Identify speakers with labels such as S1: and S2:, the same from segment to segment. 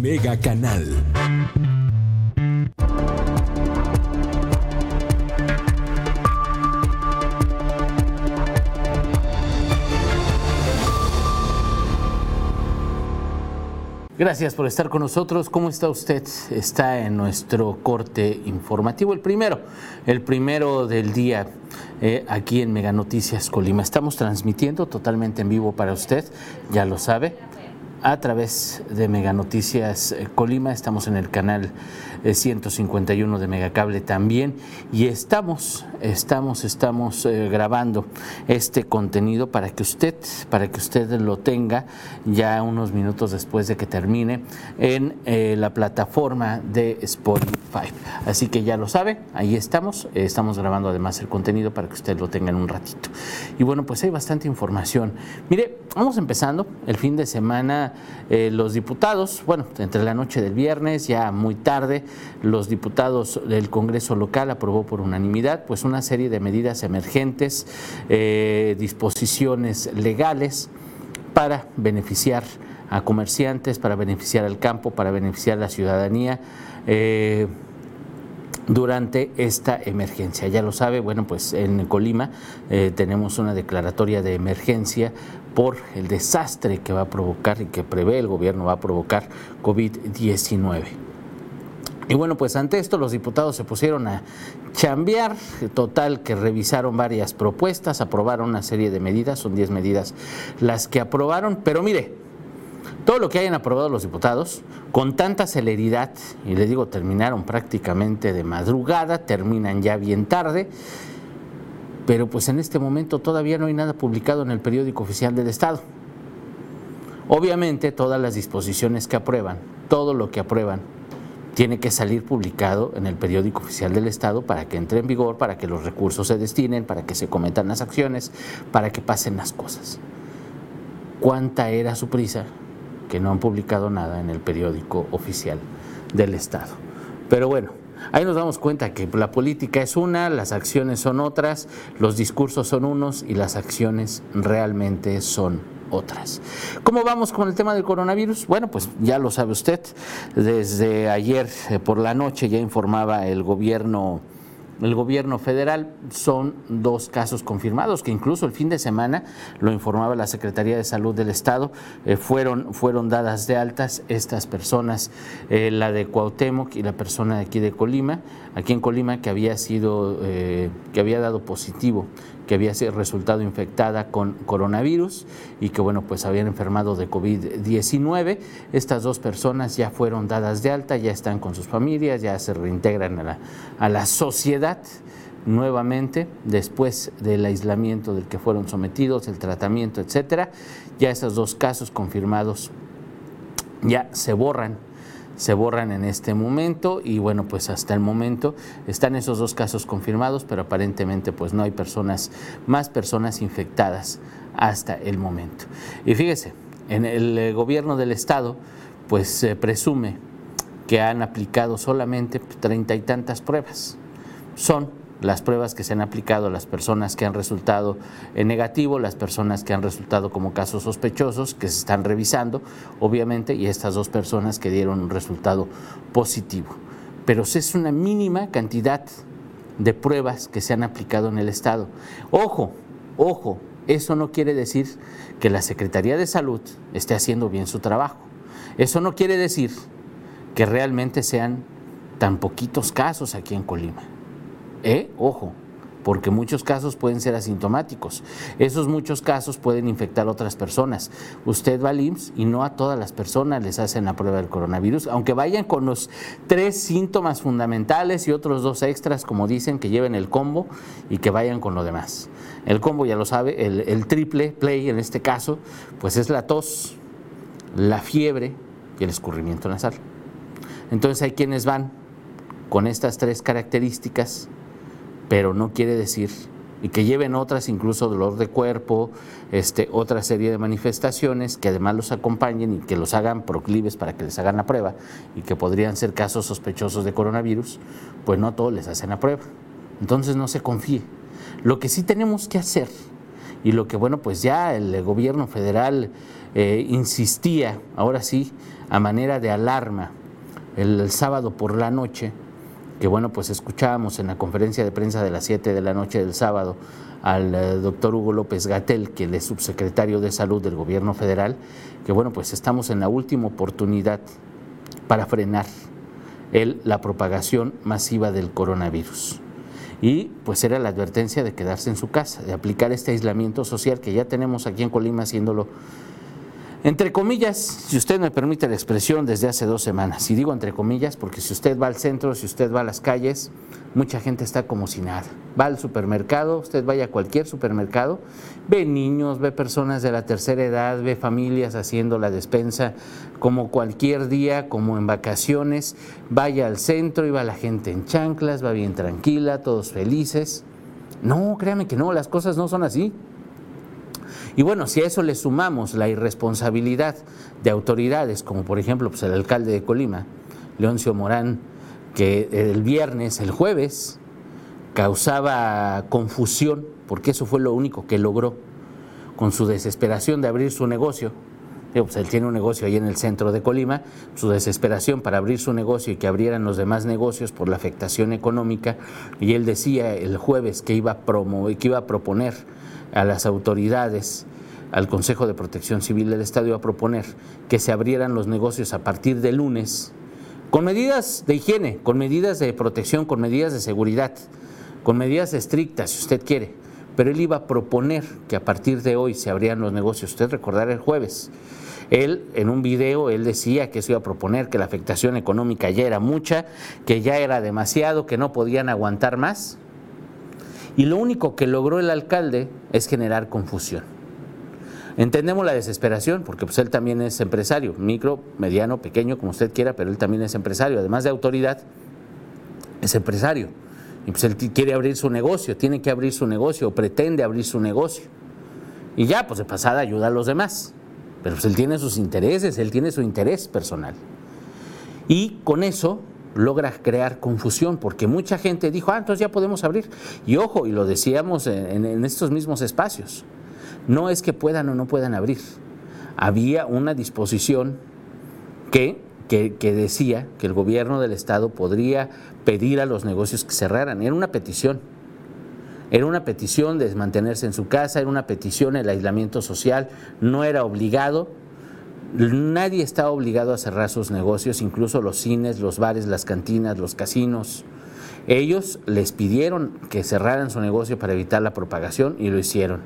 S1: Mega Canal.
S2: Gracias por estar con nosotros. ¿Cómo está usted? Está en nuestro corte informativo, el primero, el primero del día eh, aquí en Mega Noticias Colima. Estamos transmitiendo totalmente en vivo para usted, ya lo sabe, a través de Mega Noticias eh, Colima. Estamos en el canal 151 de Megacable también y estamos, estamos, estamos eh, grabando este contenido para que usted, para que usted lo tenga ya unos minutos después de que termine en eh, la plataforma de Spotify. Así que ya lo sabe, ahí estamos, estamos grabando además el contenido para que usted lo tenga en un ratito. Y bueno, pues hay bastante información. Mire, vamos empezando el fin de semana, eh, los diputados, bueno, entre la noche del viernes, ya muy tarde, los diputados del Congreso local aprobó por unanimidad pues una serie de medidas emergentes, eh, disposiciones legales para beneficiar a comerciantes, para beneficiar al campo, para beneficiar a la ciudadanía. Eh, durante esta emergencia. Ya lo sabe, bueno, pues en Colima eh, tenemos una declaratoria de emergencia por el desastre que va a provocar y que prevé el gobierno va a provocar COVID-19. Y bueno, pues ante esto los diputados se pusieron a chambear, total que revisaron varias propuestas, aprobaron una serie de medidas, son 10 medidas las que aprobaron, pero mire, todo lo que hayan aprobado los diputados, con tanta celeridad, y les digo, terminaron prácticamente de madrugada, terminan ya bien tarde, pero pues en este momento todavía no hay nada publicado en el periódico oficial del Estado. Obviamente todas las disposiciones que aprueban, todo lo que aprueban, tiene que salir publicado en el periódico oficial del Estado para que entre en vigor, para que los recursos se destinen, para que se cometan las acciones, para que pasen las cosas. ¿Cuánta era su prisa que no han publicado nada en el periódico oficial del Estado? Pero bueno, ahí nos damos cuenta que la política es una, las acciones son otras, los discursos son unos y las acciones realmente son otras. ¿Cómo vamos con el tema del coronavirus? Bueno, pues ya lo sabe usted, desde ayer eh, por la noche ya informaba el gobierno el gobierno federal son dos casos confirmados que incluso el fin de semana lo informaba la Secretaría de Salud del Estado eh, fueron fueron dadas de altas estas personas eh, la de Cuauhtémoc y la persona de aquí de Colima aquí en Colima que había sido que había dado positivo que había resultado infectada con coronavirus y que bueno, pues habían enfermado de COVID-19. Estas dos personas ya fueron dadas de alta, ya están con sus familias, ya se reintegran a la, a la sociedad nuevamente después del aislamiento del que fueron sometidos, el tratamiento, etcétera. Ya esos dos casos confirmados ya se borran se borran en este momento y bueno, pues hasta el momento están esos dos casos confirmados, pero aparentemente pues no hay personas, más personas infectadas hasta el momento. Y fíjese, en el eh, gobierno del estado pues se presume que han aplicado solamente treinta y tantas pruebas. Son las pruebas que se han aplicado a las personas que han resultado en negativo, las personas que han resultado como casos sospechosos, que se están revisando, obviamente, y estas dos personas que dieron un resultado positivo. Pero es una mínima cantidad de pruebas que se han aplicado en el Estado. Ojo, ojo, eso no quiere decir que la Secretaría de Salud esté haciendo bien su trabajo. Eso no quiere decir que realmente sean tan poquitos casos aquí en Colima. ¿Eh? Ojo, porque muchos casos pueden ser asintomáticos. Esos muchos casos pueden infectar a otras personas. Usted va al IMSS y no a todas las personas les hacen la prueba del coronavirus, aunque vayan con los tres síntomas fundamentales y otros dos extras, como dicen, que lleven el combo y que vayan con lo demás. El combo ya lo sabe, el, el triple play en este caso, pues es la tos, la fiebre y el escurrimiento nasal. Entonces hay quienes van con estas tres características pero no quiere decir y que lleven otras, incluso dolor de cuerpo, este, otra serie de manifestaciones que además los acompañen y que los hagan proclives para que les hagan la prueba y que podrían ser casos sospechosos de coronavirus, pues no todos les hacen la prueba. Entonces no se confíe. Lo que sí tenemos que hacer y lo que, bueno, pues ya el gobierno federal eh, insistía, ahora sí, a manera de alarma, el, sábado por la noche, que bueno, pues escuchábamos en la conferencia de prensa de las 7 de la noche del sábado al eh, doctor Hugo López Gatel, que es subsecretario de Salud del Gobierno Federal, que bueno, pues estamos en la última oportunidad para frenar la propagación masiva del coronavirus. Y pues era la advertencia de quedarse en su casa, de aplicar este aislamiento social que ya tenemos aquí en Colima haciéndolo entre comillas, si usted me permite la expresión, desde hace dos semanas. Y digo entre comillas porque si usted va al centro, si usted va a las calles, mucha gente está como si nada. Va al supermercado, usted vaya a cualquier supermercado, ve niños, ve personas de la tercera edad, ve familias haciendo la despensa como cualquier día, como en vacaciones. Vaya al centro y va la gente en chanclas, va bien tranquila, todos felices. No, créame que no, las cosas no son así. Y bueno, si a eso le sumamos la irresponsabilidad de autoridades, como por ejemplo pues el alcalde de Colima, Leoncio Morán, que el viernes, el jueves, causaba confusión, porque eso fue lo único que logró, con su desesperación de abrir su negocio. Pues él tiene un negocio ahí en el centro de Colima, su desesperación para abrir su negocio y que abrieran los demás negocios por la afectación económica, y él decía el jueves que iba a, que iba a proponer a las autoridades, al Consejo de Protección Civil del Estado, a proponer que se abrieran los negocios a partir de lunes, con medidas de higiene, con medidas de protección, con medidas de seguridad, con medidas estrictas, si usted quiere. Pero él iba a proponer que a partir de hoy se abrieran los negocios. Usted recordará el jueves. Él, en un video, él decía que eso iba a proponer, que la afectación económica ya era mucha, que ya era demasiado, que no podían aguantar más. Y lo único que logró el alcalde es generar confusión. Entendemos la desesperación, porque pues él también es empresario, micro, mediano, pequeño, como usted quiera, pero él también es empresario, además de autoridad, es empresario. Y pues él quiere abrir su negocio, tiene que abrir su negocio, o pretende abrir su negocio. Y ya, pues de pasada ayuda a los demás. Pero pues él tiene sus intereses, él tiene su interés personal. Y con eso logra crear confusión, porque mucha gente dijo, ah, entonces ya podemos abrir. Y ojo, y lo decíamos en, estos mismos espacios, no es que puedan o no puedan abrir. Había una disposición que, que, que, decía que el gobierno del Estado podría pedir a los negocios que cerraran. Era una petición. Era una petición de mantenerse en su casa, era una petición el aislamiento social, no era obligado, Nadie está obligado a cerrar sus negocios, incluso los cines, los bares, las cantinas, los casinos. Ellos les pidieron que cerraran su negocio para evitar la propagación y lo hicieron.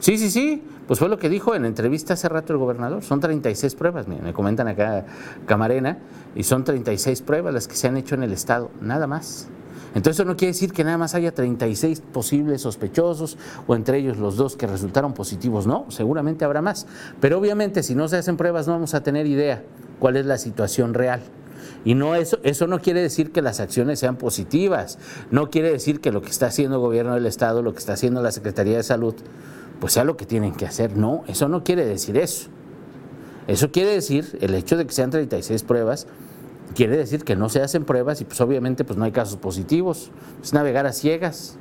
S2: Sí, sí, sí, pues fue lo que dijo en entrevista hace rato el gobernador. Son 36 pruebas, me comentan acá Camarena, y son 36 pruebas las que se han hecho en el Estado, nada más. Entonces eso no quiere decir que nada más haya 36 posibles sospechosos o entre ellos los dos que resultaron positivos, no, seguramente habrá más. Pero obviamente si no se hacen pruebas no vamos a tener idea cuál es la situación real. Y no eso, eso no quiere decir que las acciones sean positivas, no quiere decir que lo que está haciendo el gobierno del Estado, lo que está haciendo la Secretaría de Salud, pues sea lo que tienen que hacer. No, eso no quiere decir eso. Eso quiere decir el hecho de que sean 36 pruebas, quiere decir que no se hacen pruebas y pues obviamente pues no hay casos positivos. Es navegar a ciegas.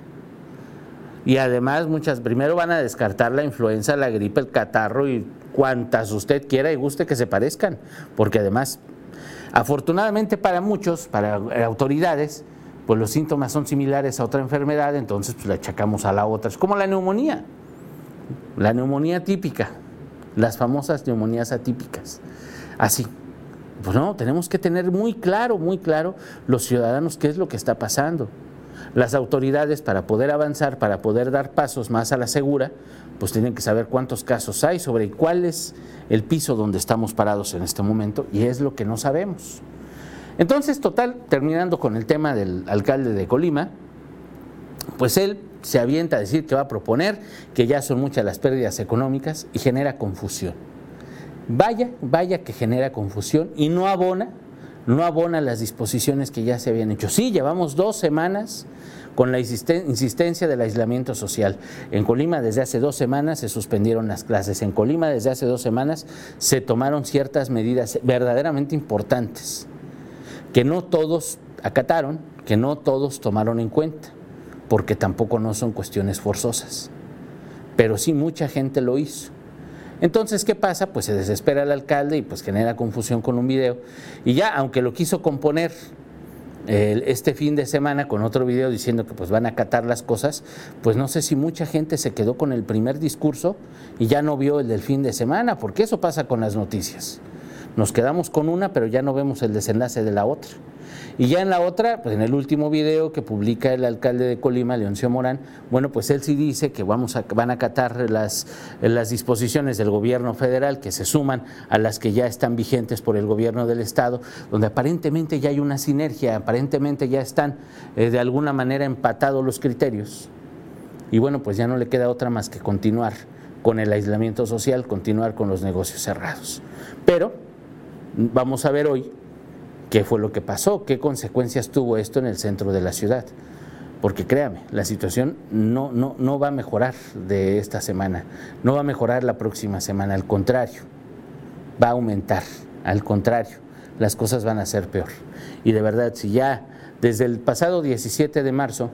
S2: Y además muchas, primero van a descartar la influenza, la gripe, el catarro y cuantas usted quiera y guste que se parezcan, porque además, afortunadamente para muchos, para autoridades, pues los síntomas son similares a otra enfermedad, entonces pues le achacamos a la otra. Es como la neumonía, la neumonía típica, las famosas neumonías atípicas, así. Pues no, tenemos que tener muy claro, muy claro los ciudadanos qué es lo que está pasando. Las autoridades para poder avanzar, para poder dar pasos más a la segura, pues tienen que saber cuántos casos hay, sobre cuál es el piso donde estamos parados en este momento y es lo que no sabemos. Entonces, total, terminando con el tema del alcalde de Colima, pues él se avienta a decir que va a proponer que ya son muchas las pérdidas económicas y genera confusión. Vaya, vaya que genera confusión y no abona, no abona las disposiciones que ya se habían hecho. Sí, llevamos dos semanas con la insistencia del aislamiento social. En Colima desde hace dos semanas se suspendieron las clases. En Colima desde hace dos semanas se tomaron ciertas medidas verdaderamente importantes que no todos acataron, que no todos tomaron en cuenta, porque tampoco no son cuestiones forzosas. Pero sí mucha gente lo hizo. Entonces, ¿qué pasa? Pues se desespera el alcalde y pues genera confusión con un video. Y ya, aunque lo quiso componer este fin de semana con otro video diciendo que pues van a acatar las cosas, pues no sé si mucha gente se quedó con el primer discurso y ya no vio el del fin de semana, porque eso pasa con las noticias. Nos quedamos con una, pero ya no vemos el desenlace de la otra. Y ya en la otra, pues en el último video que publica el alcalde de Colima, Leoncio Morán, bueno, pues él sí dice que vamos van a acatar las, las disposiciones del gobierno federal que se suman a las que ya están vigentes por el gobierno del Estado, donde aparentemente ya hay una sinergia, aparentemente ya están eh, de alguna manera empatados los criterios. Y bueno, pues ya no le queda otra más que continuar con el aislamiento social, continuar con los negocios cerrados. Pero vamos a ver hoy qué fue lo que pasó, qué consecuencias tuvo esto en el centro de la ciudad. Porque créame, la situación no, no, no va a mejorar de esta semana, no va a mejorar la próxima semana, al contrario, va a aumentar, al contrario, las cosas van a ser peor. Y de verdad, si ya desde el pasado 17 de marzo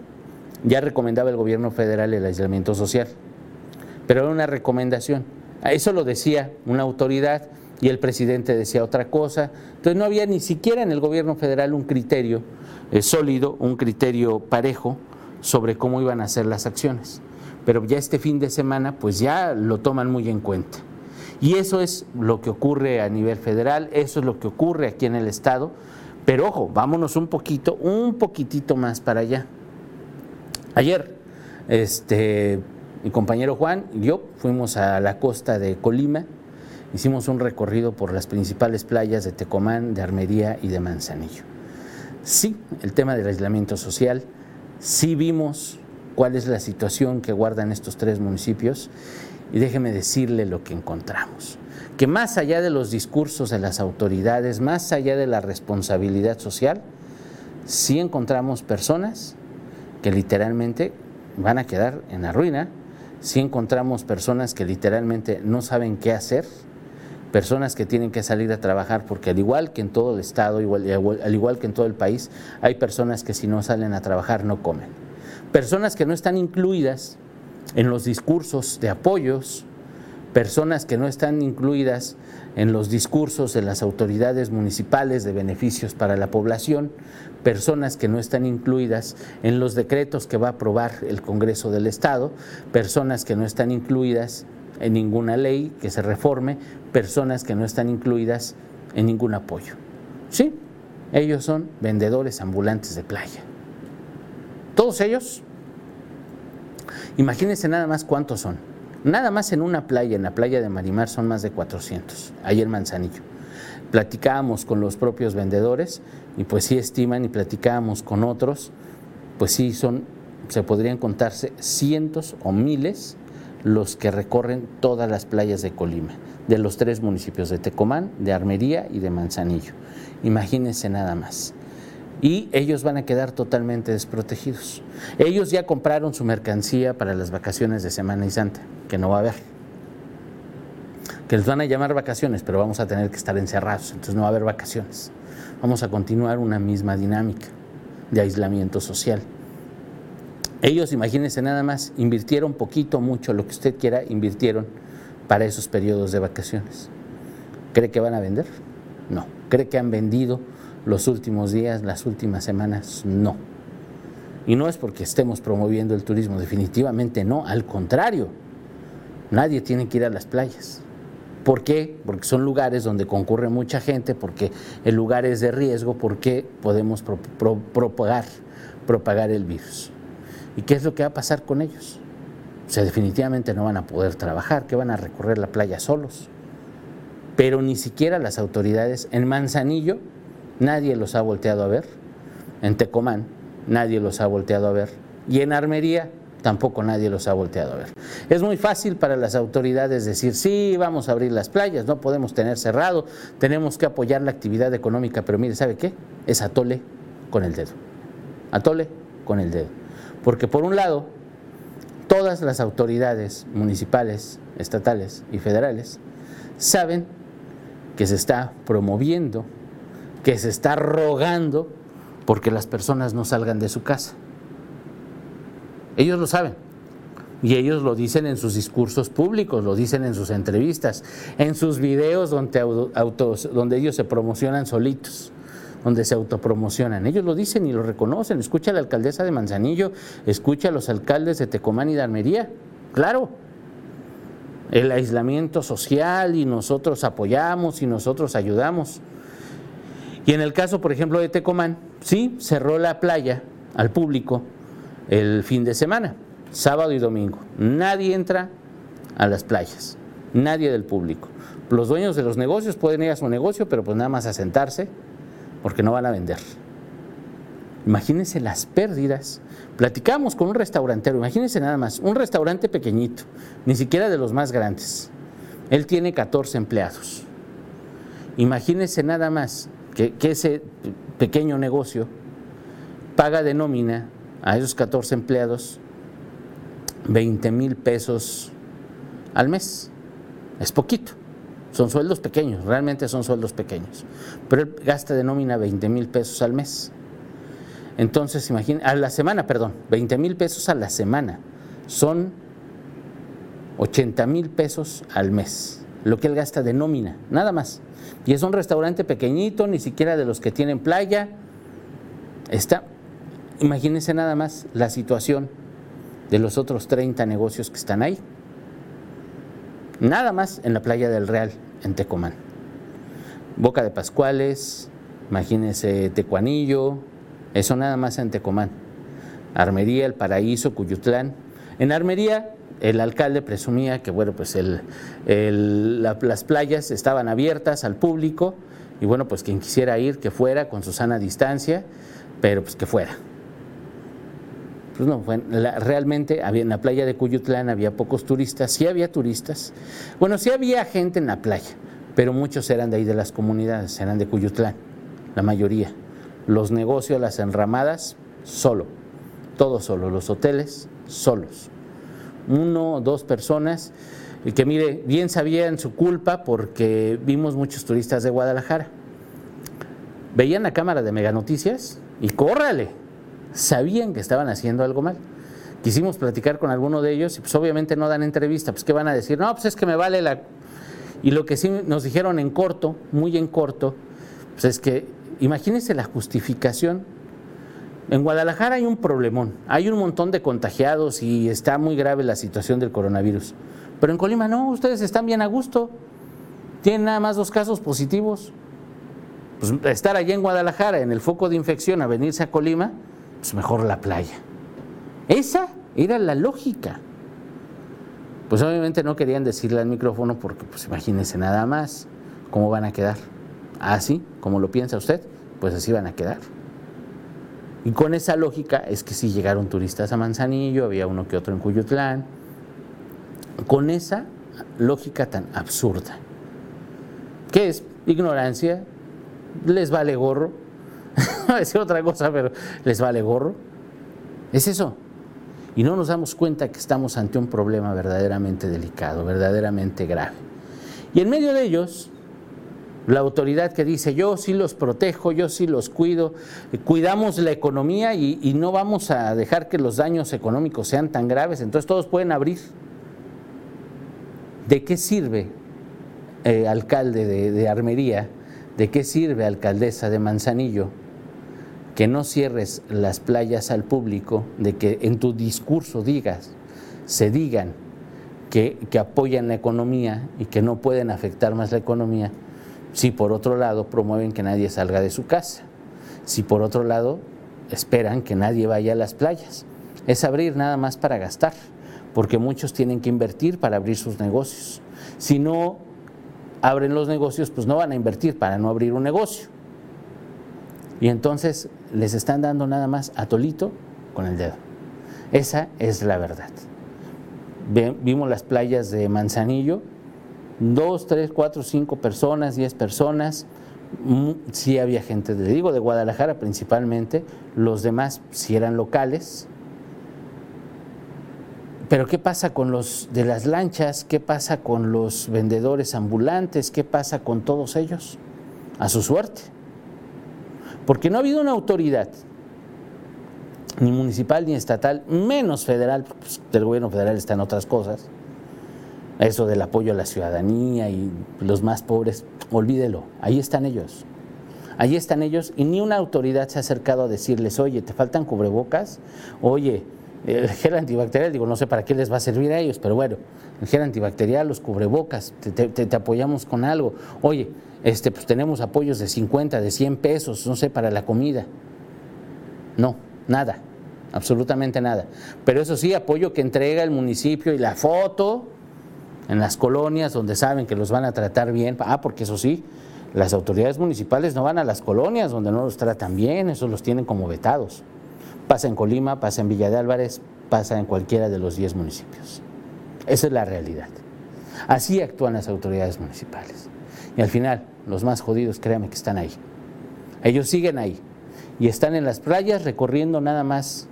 S2: ya recomendaba el gobierno federal el aislamiento social, pero era una recomendación, eso lo decía una autoridad, y el presidente decía otra cosa. Entonces no había ni siquiera en el gobierno federal un criterio eh, sólido, un criterio parejo sobre cómo iban a ser las acciones. Pero ya este fin de semana pues ya lo toman muy en cuenta. Y eso es lo que ocurre a nivel federal, eso es lo que ocurre aquí en el Estado. Pero ojo, vámonos un poquito, un poquitito más para allá. Ayer, este, mi compañero Juan y yo fuimos a la costa de Colima, hicimos un recorrido por las principales playas de Tecomán, de Armería y de Manzanillo. Sí, el tema del aislamiento social, sí vimos cuál es la situación que guardan estos tres municipios y déjeme decirle lo que encontramos. Que más allá de los discursos de las autoridades, más allá de la responsabilidad social, sí encontramos personas que literalmente van a quedar en la ruina, sí encontramos personas que literalmente no saben qué hacer, personas que tienen que salir a trabajar, porque al igual que en todo el Estado, igual, al igual que en todo el país, hay personas que si no salen a trabajar no comen. Personas que no están incluidas en los discursos de apoyos, personas que no están incluidas en los discursos de las autoridades municipales de beneficios para la población, personas que no están incluidas en los decretos que va a aprobar el Congreso del Estado, personas que no están incluidas en ninguna ley que se reforme personas que no están incluidas en ningún apoyo. Sí, ellos son vendedores ambulantes de playa. Todos ellos, imagínense nada más cuántos son. Nada más en una playa, en la playa de Marimar, son más de 400, ahí en Manzanillo. Platicábamos con los propios vendedores y pues sí estiman y platicábamos con otros, pues sí son, se podrían contarse cientos o miles los que recorren todas las playas de Colima, de los tres municipios de Tecomán, de Armería y de Manzanillo. Imagínense nada más. Y ellos van a quedar totalmente desprotegidos. Ellos ya compraron su mercancía para las vacaciones de Semana y Santa, que no va a haber. Que les van a llamar vacaciones, pero vamos a tener que estar encerrados, entonces no va a haber vacaciones. Vamos a continuar una misma dinámica de aislamiento social. Ellos, imagínense nada más, invirtieron poquito, mucho, lo que usted quiera, invirtieron para esos periodos de vacaciones. ¿Cree que van a vender? No. ¿Cree que han vendido los últimos días, las últimas semanas? No. Y no es porque estemos promoviendo el turismo, definitivamente no, al contrario. Nadie tiene que ir a las playas. ¿Por qué? Porque son lugares donde concurre mucha gente, porque el lugar es de riesgo, porque podemos propagar, propagar el virus. ¿Y qué es lo que va a pasar con ellos? O sea, definitivamente no van a poder trabajar, que van a recorrer la playa solos. Pero ni siquiera las autoridades en Manzanillo, nadie los ha volteado a ver. En Tecomán, nadie los ha volteado a ver. Y en Armería, tampoco nadie los ha volteado a ver. Es muy fácil para las autoridades decir, sí, vamos a abrir las playas, no podemos tener cerrado, tenemos que apoyar la actividad económica, pero mire, ¿sabe qué? Es atole con el dedo. Atole con el dedo. Porque por un lado, todas las autoridades municipales, estatales y federales saben que se está promoviendo, que se está rogando porque las personas no salgan de su casa. Ellos lo saben, Y ellos lo dicen en sus discursos públicos, lo dicen en sus entrevistas, en sus videos donde, ellos se promocionan solitos, donde se autopromocionan. Ellos lo dicen y lo reconocen. Escucha a la alcaldesa de Manzanillo, escucha a los alcaldes de Tecomán y de Armería. Claro, el aislamiento social y nosotros apoyamos y nosotros ayudamos. Y en el caso, por ejemplo, de Tecomán, sí, cerró la playa al público el fin de semana sábado y domingo. Nadie entra a las playas, nadie del público. Los dueños de los negocios pueden ir a su negocio, pero pues nada más a sentarse porque no van a vender. Imagínense las pérdidas. Platicamos con un restaurantero, imagínense nada más, un restaurante pequeñito, ni siquiera de los más grandes. Él tiene 14 empleados. Imagínense nada más que, que ese pequeño negocio paga de nómina a esos 14 empleados 20 mil pesos al mes. Es poquito. Son sueldos pequeños, realmente son sueldos pequeños. Pero él gasta de nómina 20 mil pesos al mes. Entonces, a la semana, perdón, 20 mil pesos a la semana. Son 80 mil pesos al mes, lo que él gasta de nómina, nada más. Y es un restaurante pequeñito, ni siquiera de los que tienen playa. Está, imagínense nada más la situación de los otros 30 negocios que están ahí. Nada más en la playa del Real, en Tecomán. Boca de Pascuales, imagínense Tecuanillo, eso nada más en Tecomán. Armería, El Paraíso, Cuyutlán. En Armería, el alcalde presumía que, bueno, pues las playas estaban abiertas al público y, bueno, pues quien quisiera ir, que fuera con su sana distancia, pero pues que fuera. Pues no, realmente había, en la playa de Cuyutlán había pocos turistas, sí había turistas. Bueno, sí había gente en la playa, pero muchos eran de ahí de las comunidades, eran de Cuyutlán, la mayoría. Los negocios, las enramadas, solo, todo solo, los hoteles, solos. Uno o dos personas, y que mire, bien sabían su culpa porque vimos muchos turistas de Guadalajara. Veían la cámara de Mega Noticias y córrale, sabían que estaban haciendo algo mal. Quisimos platicar con alguno de ellos y pues obviamente no dan entrevista, pues ¿qué van a decir? No, pues es que me vale la... Y lo que sí nos dijeron en corto, muy en corto, pues es que imagínense la justificación. En Guadalajara hay un problemón, hay un montón de contagiados y está muy grave la situación del coronavirus. Pero en Colima no, ustedes están bien a gusto, tienen nada más dos casos positivos. Pues estar allá en Guadalajara, en el foco de infección, a venirse a Colima, pues mejor la playa. Esa era la lógica. Pues obviamente no querían decirle al micrófono porque pues imagínense nada más cómo van a quedar. Así, como lo piensa usted, pues así van a quedar. Y con esa lógica es que si llegaron turistas a Manzanillo, había uno que otro en Cuyutlán. Con esa lógica tan absurda. ¿Qué es? Ignorancia, les vale gorro, a decir otra cosa, pero les vale gorro. Es eso. Y no nos damos cuenta que estamos ante un problema verdaderamente delicado, verdaderamente grave. Y en medio de ellos, la autoridad que dice, yo sí los protejo, yo sí los cuido, cuidamos la economía y, no vamos a dejar que los daños económicos sean tan graves, entonces todos pueden abrir. ¿De qué sirve, eh, alcalde de Armería, de qué sirve, alcaldesa de Manzanillo, que no cierres las playas al público, de que en tu discurso digas, se digan que, apoyan la economía y que no pueden afectar más la economía, si por otro lado promueven que nadie salga de su casa, si por otro lado esperan que nadie vaya a las playas. Es abrir nada más para gastar, porque muchos tienen que invertir para abrir sus negocios. Si no abren los negocios, pues no van a invertir para no abrir un negocio. Y entonces les están dando nada más a Tolito con el dedo. Esa es la verdad. Vimos las playas de Manzanillo, dos, tres, cuatro, cinco personas, diez personas. Sí había gente, le digo, de Guadalajara principalmente, los demás sí eran locales. Pero ¿qué pasa con los de las lanchas? ¿Qué pasa con los vendedores ambulantes? ¿Qué pasa con todos ellos? A su suerte porque no ha habido una autoridad ni municipal ni estatal, menos federal, pues, el gobierno federal está en otras cosas. Eso del apoyo a la ciudadanía y los más pobres, olvídelo, ahí están ellos. Ahí están ellos y ni una autoridad se ha acercado a decirles, oye, te faltan cubrebocas, oye, el gel antibacterial, digo, no sé para qué les va a servir a ellos, pero bueno, el gel antibacterial, los cubrebocas, te, apoyamos con algo. Oye, este, pues tenemos apoyos de 50, de 100 pesos, no sé, para la comida. No, nada, absolutamente nada. Pero eso sí, apoyo que entrega el municipio y la foto en las colonias donde saben que los van a tratar bien. Ah, porque eso sí, las autoridades municipales no van a las colonias donde no los tratan bien, esos los tienen como vetados. Pasa en Colima, pasa en Villa de Álvarez, pasa en cualquiera de los 10 municipios. Esa es la realidad. Así actúan las autoridades municipales. Y al final, los más jodidos, créanme que están ahí. Ellos siguen ahí y están en las playas recorriendo nada más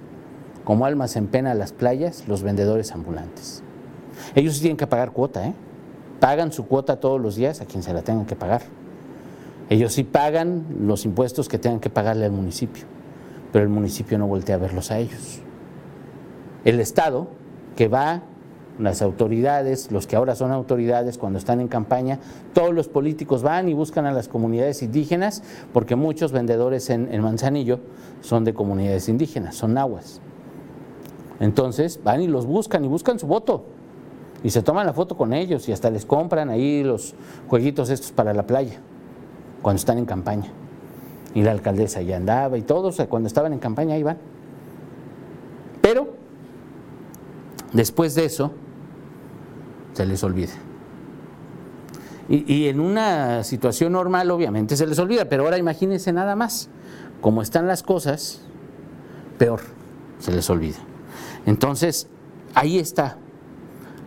S2: como almas en pena las playas los vendedores ambulantes. Ellos tienen que pagar cuota, ¿eh? Pagan su cuota todos los días a quien se la tengan que pagar. Ellos sí pagan los impuestos que tengan que pagarle al municipio pero el municipio no voltea a verlos a ellos. El Estado, que va, las autoridades, los que ahora son autoridades cuando están en campaña, todos los políticos van y buscan a las comunidades indígenas, porque muchos vendedores en, en Manzanillo son de comunidades indígenas, son nahuas. Entonces van y los buscan y buscan su voto. Y se toman la foto con ellos y hasta les compran ahí los jueguitos estos para la playa, cuando están en campaña y la alcaldesa ya andaba y todos cuando estaban en campaña iban. Pero después de eso se les olvida. Y, y, en una situación normal obviamente se les olvida, pero ahora imagínense nada más, como están las cosas, peor se les olvida. Entonces, ahí está,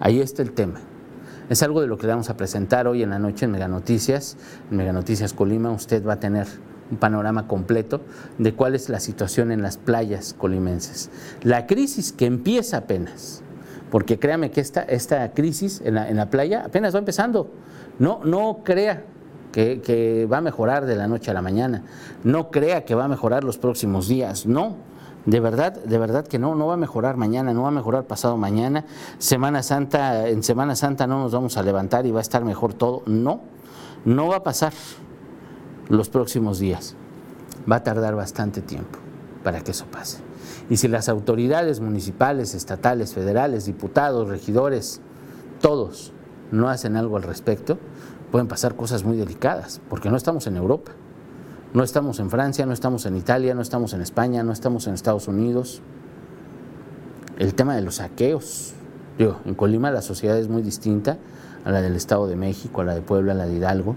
S2: ahí está el tema. Es algo de lo que le vamos a presentar hoy en la noche en Mega Noticias. En Mega Noticias Colima usted va a tener un panorama completo de cuál es la situación en las playas colimenses. La crisis que empieza apenas, porque créame que esta, esta crisis en la, playa apenas va empezando. No, no crea que, que, va a mejorar de la noche a la mañana, no crea que va a mejorar los próximos días, no. De verdad, de verdad que no, no va a mejorar mañana, no va a mejorar pasado mañana. Semana Santa, en Semana Santa no nos vamos a levantar y va a estar mejor todo. No, no va a pasar los próximos días. Va a tardar bastante tiempo para que eso pase. Y si las autoridades municipales, estatales, federales, diputados, regidores, todos no hacen algo al respecto, pueden pasar cosas muy delicadas, porque no estamos en Europa, no estamos en Francia, no estamos en Italia, no estamos en España, no estamos en Estados Unidos. El tema de los saqueos, digo, en Colima la sociedad es muy distinta a la del Estado de México, a la de Puebla, a la de Hidalgo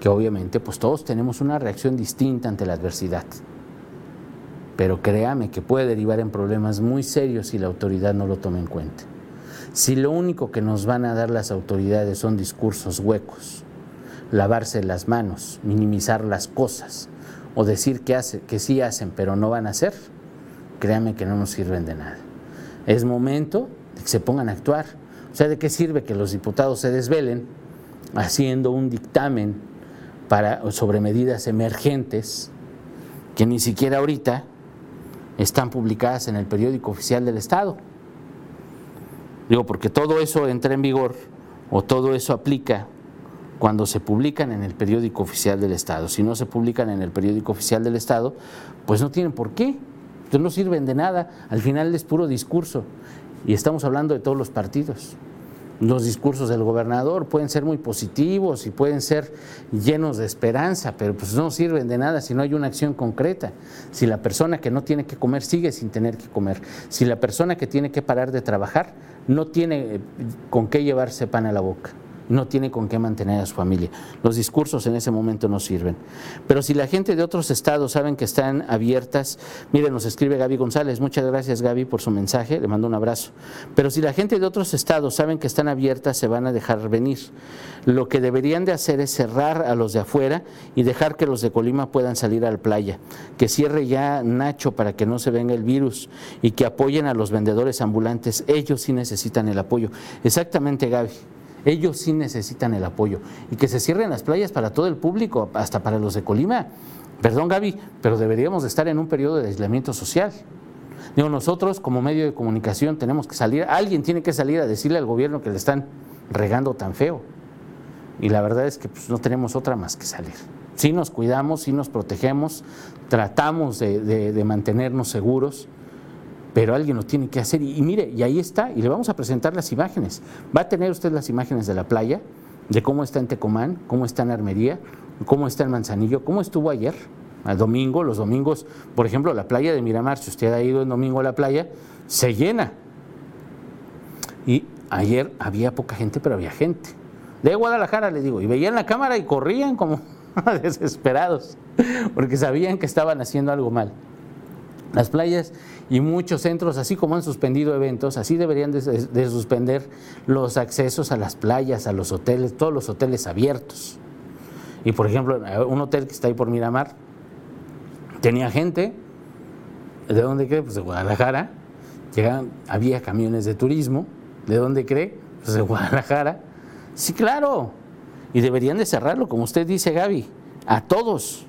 S2: que obviamente pues todos tenemos una reacción distinta ante la adversidad. Pero créame que puede derivar en problemas muy serios si la autoridad no lo toma en cuenta. Si lo único que nos van a dar las autoridades son discursos huecos, lavarse las manos, minimizar las cosas o decir que, hace, que sí hacen pero no van a hacer, créame que no nos sirven de nada. Es momento de que se pongan a actuar. O sea, ¿de qué sirve que los diputados se desvelen haciendo un dictamen para, sobre medidas emergentes que ni siquiera ahorita están publicadas en el periódico oficial del Estado. Digo, porque todo eso entra en vigor o todo eso aplica cuando se publican en el periódico oficial del Estado. Si no se publican en el periódico oficial del Estado, pues no tienen por qué. Entonces no sirven de nada. Al final es puro discurso. Y estamos hablando de todos los partidos los discursos del gobernador pueden ser muy positivos y pueden ser llenos de esperanza, pero pues no sirven de nada si no hay una acción concreta. Si la persona que no tiene que comer sigue sin tener que comer, si la persona que tiene que parar de trabajar no tiene eh, con qué llevarse pan a la boca no tiene con qué mantener a su familia. Los discursos en ese momento no sirven. Pero si la gente de otros estados saben que están abiertas, miren, nos escribe Gaby González, muchas gracias Gaby por su mensaje, le mando un abrazo. Pero si la gente de otros estados saben que están abiertas, se van a dejar venir. Lo que deberían de hacer es cerrar a los de afuera y dejar que los de Colima puedan salir a la playa. Que cierre ya Nacho para que no se venga el virus y que apoyen a los vendedores ambulantes. Ellos sí necesitan el apoyo. Exactamente, Gaby. Ellos sí necesitan el apoyo. Y que se cierren las playas para todo el público, hasta para los de Colima. Perdón, Gaby, pero deberíamos estar en un periodo de aislamiento social. Nosotros como medio de comunicación tenemos que salir, alguien tiene que salir a decirle al gobierno que le están regando tan feo. Y la verdad es que pues, no tenemos otra más que salir. Sí nos cuidamos, sí nos protegemos, tratamos de, mantenernos seguros, pero alguien lo tiene que hacer. Y, mire, y ahí está, y le vamos a presentar las imágenes. Va a tener usted las imágenes de la playa, de cómo está en Tecomán, cómo está en Armería, cómo está en Manzanillo, cómo estuvo ayer, al domingo, los domingos, por ejemplo, la playa de Miramar, si usted ha ido en domingo a la playa, se llena. Y ayer había poca gente, pero había gente. De Guadalajara, le digo, y veían la cámara y corrían como desesperados, porque sabían que estaban haciendo algo mal. Las playas y muchos centros, así como han suspendido eventos, así deberían de, suspender los accesos a las playas, a los hoteles, todos los hoteles abiertos. Y por ejemplo, un hotel que está ahí por Miramar, tenía gente, ¿de dónde cree? Pues de Guadalajara, llegaban, había camiones de turismo, ¿de dónde cree? Pues de Guadalajara. Sí, claro, y deberían de cerrarlo, como usted dice, Gaby, a todos.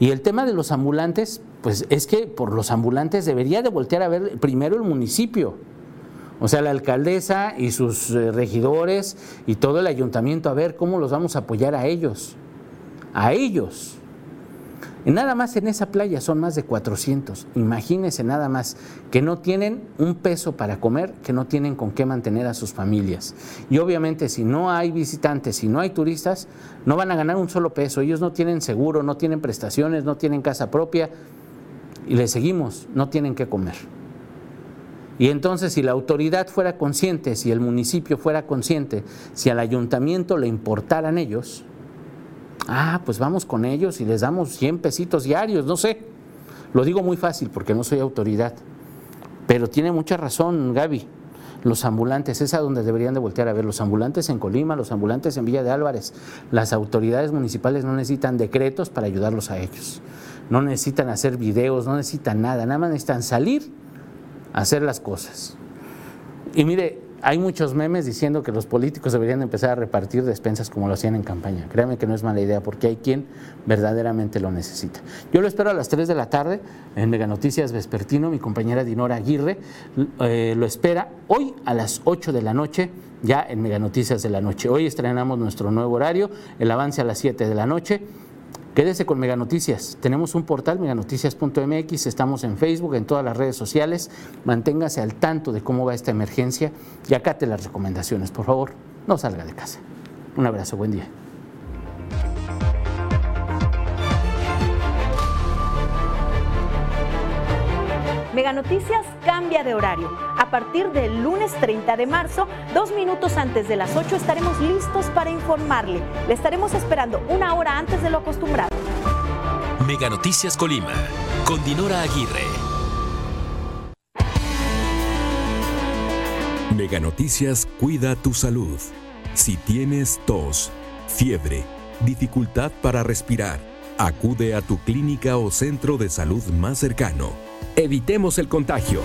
S2: Y el tema de los ambulantes, pues es que por los ambulantes debería de voltear a ver primero el municipio. O sea, la alcaldesa y sus eh, regidores y todo el ayuntamiento, a ver cómo los vamos a apoyar a ellos. A ellos. Nada más en esa playa son más de 400. Imagínense nada más que no tienen un peso para comer, que no tienen con qué mantener a sus familias. Y obviamente si no hay visitantes, si no hay turistas, no van a ganar un solo peso. Ellos no tienen seguro, no tienen prestaciones, no tienen casa propia. Y les seguimos, no tienen que comer. Y entonces si la autoridad fuera consciente, si el municipio fuera consciente, si al ayuntamiento le importaran ellos, Ah, pues vamos con ellos y les damos 100 pesitos diarios, no sé. Lo digo muy fácil porque no soy autoridad. Pero tiene mucha razón Gaby. Los ambulantes, es a donde deberían de voltear a ver. Los ambulantes en Colima, los ambulantes en Villa de Álvarez. Las autoridades municipales no necesitan decretos para ayudarlos a ellos. No necesitan hacer videos, no necesitan nada. Nada más necesitan salir a hacer las cosas. Y mire, hay muchos memes diciendo que los políticos deberían empezar a repartir despensas como lo hacían en campaña. Créanme que no es mala idea porque hay quien verdaderamente lo necesita. Yo lo espero a las 3 de la tarde en Mega Noticias Vespertino. Mi compañera Dinora Aguirre eh, lo espera hoy a las 8 de la noche ya en Mega Noticias de la noche. Hoy estrenamos nuestro nuevo horario, el avance a las 7 de la noche. Quédese con Mega Noticias. Tenemos un portal, meganoticias.mx, estamos en Facebook, en todas las redes sociales. Manténgase al tanto de cómo va esta emergencia y acate las recomendaciones. Por favor, no salga de casa. Un abrazo, buen día.
S1: Mega Noticias cambia de horario. A partir del lunes 30 de marzo, dos minutos antes de las 8 estaremos listos para informarle. Le estaremos esperando una hora antes de lo acostumbrado.
S3: Mega Noticias Colima, con Dinora Aguirre. Mega Noticias cuida tu salud. Si tienes tos, fiebre, dificultad para respirar, acude a tu clínica o centro de salud más cercano Evitemos el contagio.